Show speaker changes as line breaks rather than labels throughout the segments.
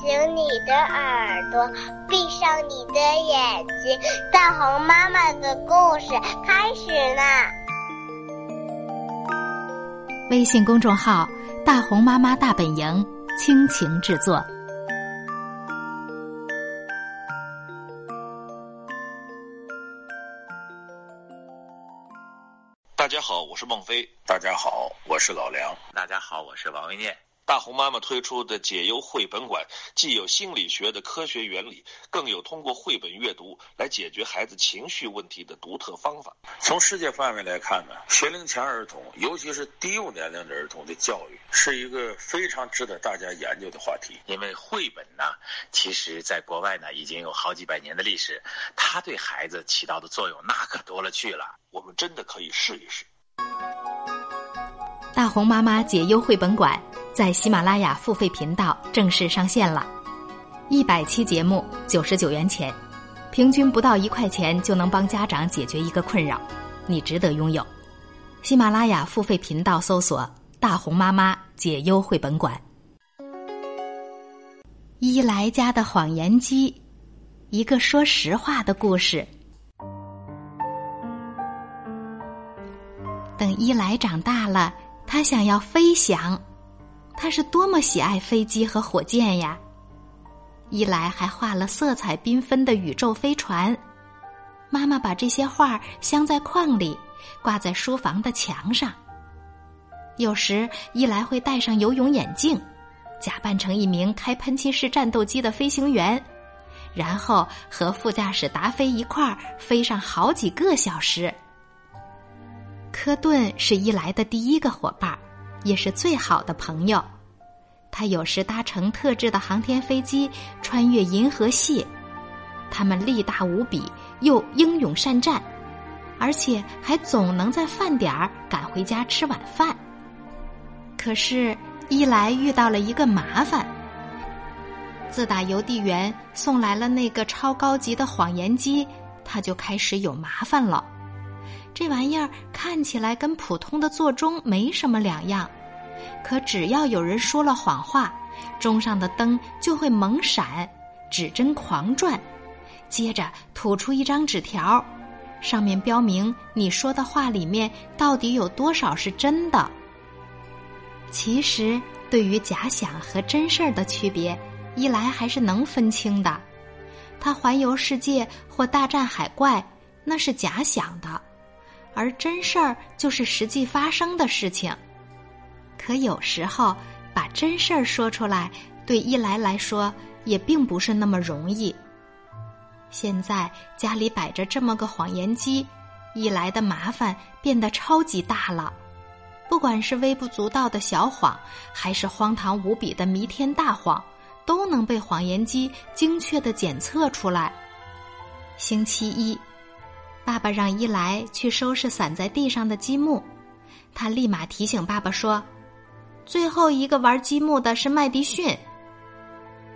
醒你的耳朵，闭上你的眼睛，大红妈妈的故事开始啦！
微信公众号“大红妈妈大本营”倾情制作。
大家好，我是孟非。
大家好，我是老梁。
大家好，我是王维念。
大红妈妈推出的解忧绘本馆，既有心理学的科学原理，更有通过绘本阅读来解决孩子情绪问题的独特方法。
从世界范围来看呢，学龄前儿童，尤其是低幼年龄的儿童的教育，是一个非常值得大家研究的话题。
因为绘本呢，其实在国外呢已经有好几百年的历史，它对孩子起到的作用那可多了去了。
我们真的可以试一试。
大红妈妈解忧绘本馆。在喜马拉雅付费频道正式上线了，一百期节目九十九元钱，平均不到一块钱就能帮家长解决一个困扰，你值得拥有。喜马拉雅付费频道搜索“大红妈妈解忧绘本馆”。伊莱家的谎言机，一个说实话的故事。等伊莱长大了，他想要飞翔。他是多么喜爱飞机和火箭呀！一来还画了色彩缤纷的宇宙飞船。妈妈把这些画镶在框里，挂在书房的墙上。有时一来会戴上游泳眼镜，假扮成一名开喷气式战斗机的飞行员，然后和副驾驶达菲一块儿飞上好几个小时。科顿是伊莱的第一个伙伴儿。也是最好的朋友，他有时搭乘特制的航天飞机穿越银河系，他们力大无比又英勇善战，而且还总能在饭点儿赶回家吃晚饭。可是，一来遇到了一个麻烦。自打邮递员送来了那个超高级的谎言机，他就开始有麻烦了。这玩意儿看起来跟普通的座钟没什么两样，可只要有人说了谎话，钟上的灯就会猛闪，指针狂转，接着吐出一张纸条，上面标明你说的话里面到底有多少是真的。其实，对于假想和真事儿的区别，一来还是能分清的。他环游世界或大战海怪，那是假想的。而真事儿就是实际发生的事情，可有时候把真事儿说出来，对伊莱来说也并不是那么容易。现在家里摆着这么个谎言机，一来的麻烦变得超级大了。不管是微不足道的小谎，还是荒唐无比的弥天大谎，都能被谎言机精确的检测出来。星期一。爸爸让伊莱去收拾散在地上的积木，他立马提醒爸爸说：“最后一个玩积木的是麦迪逊。”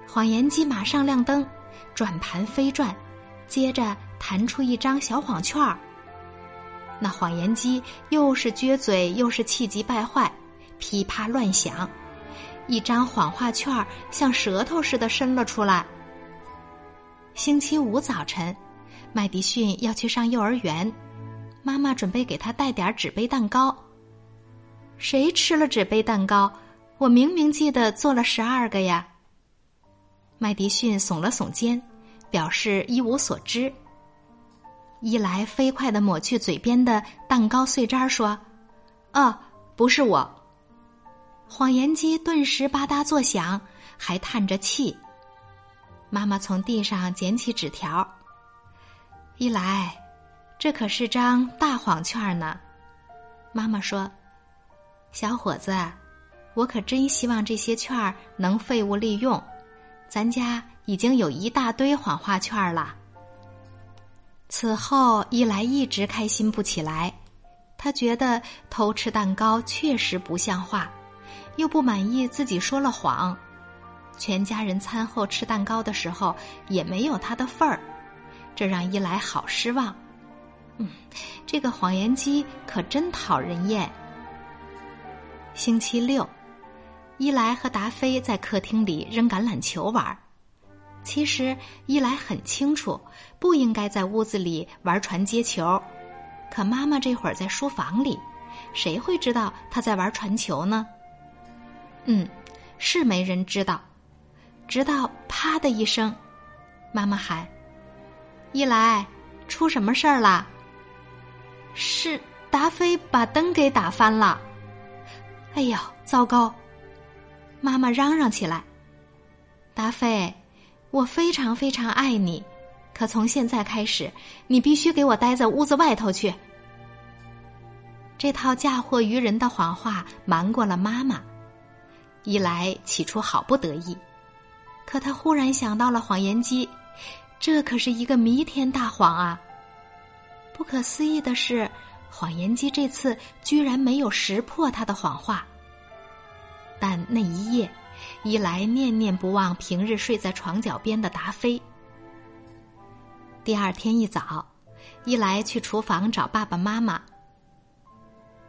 谎言机马上亮灯，转盘飞转，接着弹出一张小谎券儿。那谎言机又是撅嘴又是气急败坏，噼啪乱响，一张谎话券儿像舌头似的伸了出来。星期五早晨。麦迪逊要去上幼儿园，妈妈准备给他带点纸杯蛋糕。谁吃了纸杯蛋糕？我明明记得做了十二个呀。麦迪逊耸了耸肩，表示一无所知。伊莱飞快的抹去嘴边的蛋糕碎渣，说：“哦，不是我。”谎言机顿时吧嗒作响，还叹着气。妈妈从地上捡起纸条。一来，这可是张大谎券呢。妈妈说：“小伙子，我可真希望这些券能废物利用。咱家已经有一大堆谎话券了。”此后，一来一直开心不起来。他觉得偷吃蛋糕确实不像话，又不满意自己说了谎。全家人餐后吃蛋糕的时候，也没有他的份儿。这让伊莱好失望。嗯，这个谎言机可真讨人厌。星期六，伊莱和达菲在客厅里扔橄榄球玩儿。其实伊莱很清楚，不应该在屋子里玩传接球，可妈妈这会儿在书房里，谁会知道她在玩传球呢？嗯，是没人知道。直到啪的一声，妈妈喊：“一来，出什么事儿啦？”是达菲把灯给打翻了。哎呦，糟糕！妈妈嚷嚷起来：“达菲！”我非常非常爱你，可从现在开始，你必须给我待在屋子外头去。这套嫁祸于人的谎话瞒过了妈妈，一来起初好不得意，可他忽然想到了谎言机，这可是一个弥天大谎啊！不可思议的是，谎言机这次居然没有识破他的谎话，但那一夜。伊莱念念不忘平日睡在床脚边的达菲。第二天一早，伊莱去厨房找爸爸妈妈。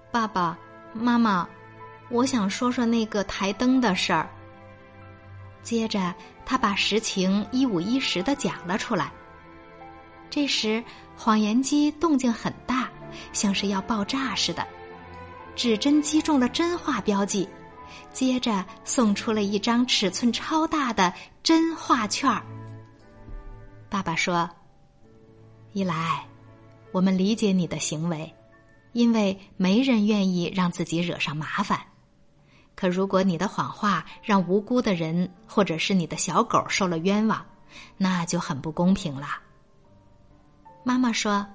爸爸妈妈，我想说说那个台灯的事儿。接着，他把实情一五一十的讲了出来。这时，谎言机动静很大，像是要爆炸似的，指针击中了真话标记。接着送出了一张尺寸超大的真画券儿。爸爸说：“一来，我们理解你的行为，因为没人愿意让自己惹上麻烦。可如果你的谎话让无辜的人或者是你的小狗受了冤枉，那就很不公平了。”妈妈说：“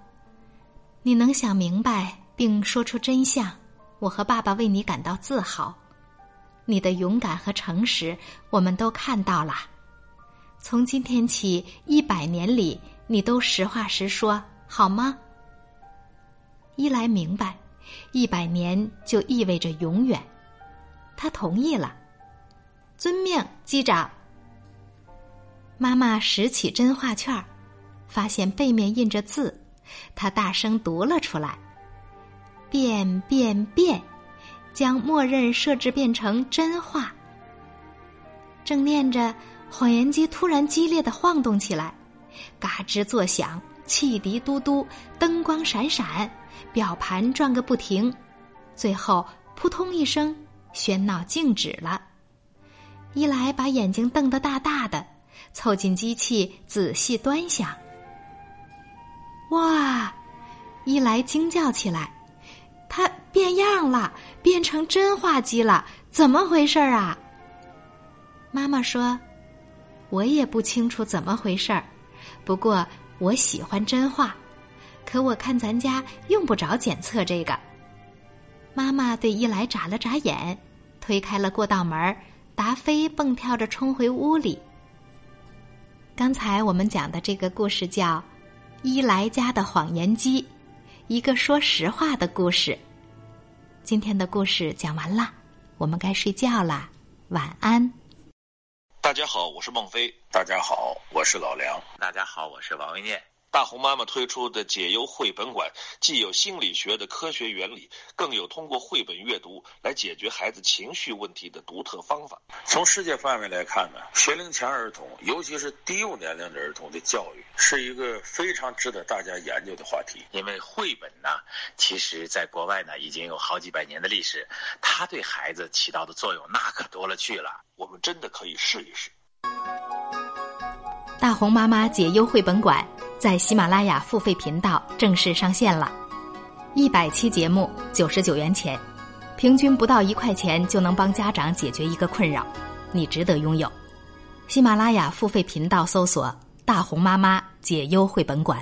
你能想明白并说出真相，我和爸爸为你感到自豪。”你的勇敢和诚实，我们都看到了。从今天起，一百年里，你都实话实说，好吗？一来明白，一百年就意味着永远。他同意了。遵命，机长。妈妈拾起真画券，发现背面印着字，她大声读了出来：“变变变。”将默认设置变成真话。正念着，谎言机突然激烈的晃动起来，嘎吱作响，汽笛嘟嘟，灯光闪闪，表盘转个不停，最后扑通一声，喧闹静止了。伊莱把眼睛瞪得大大的，凑近机器仔细端详。哇！伊莱惊叫起来。它变样了，变成真话机了，怎么回事啊？妈妈说：“我也不清楚怎么回事儿，不过我喜欢真话。可我看咱家用不着检测这个。”妈妈对伊莱眨了眨眼，推开了过道门，达菲蹦跳着冲回屋里。刚才我们讲的这个故事叫《伊莱家的谎言机》。一个说实话的故事。今天的故事讲完了，我们该睡觉啦，晚安。
大家好，我是孟非。
大家好，我是老梁。
大家好，我是王维念。
大红妈妈推出的解忧绘本馆，既有心理学的科学原理，更有通过绘本阅读来解决孩子情绪问题的独特方法。
从世界范围来看呢，学龄前儿童，尤其是低幼年龄的儿童的教育，是一个非常值得大家研究的话题。
因为绘本呢，其实在国外呢已经有好几百年的历史，它对孩子起到的作用那可多了去了。
我们真的可以试一试。
大红妈妈解忧绘本馆。在喜马拉雅付费频道正式上线了，一百期节目九十九元钱，平均不到一块钱就能帮家长解决一个困扰，你值得拥有。喜马拉雅付费频道搜索“大红妈妈解忧绘本馆”。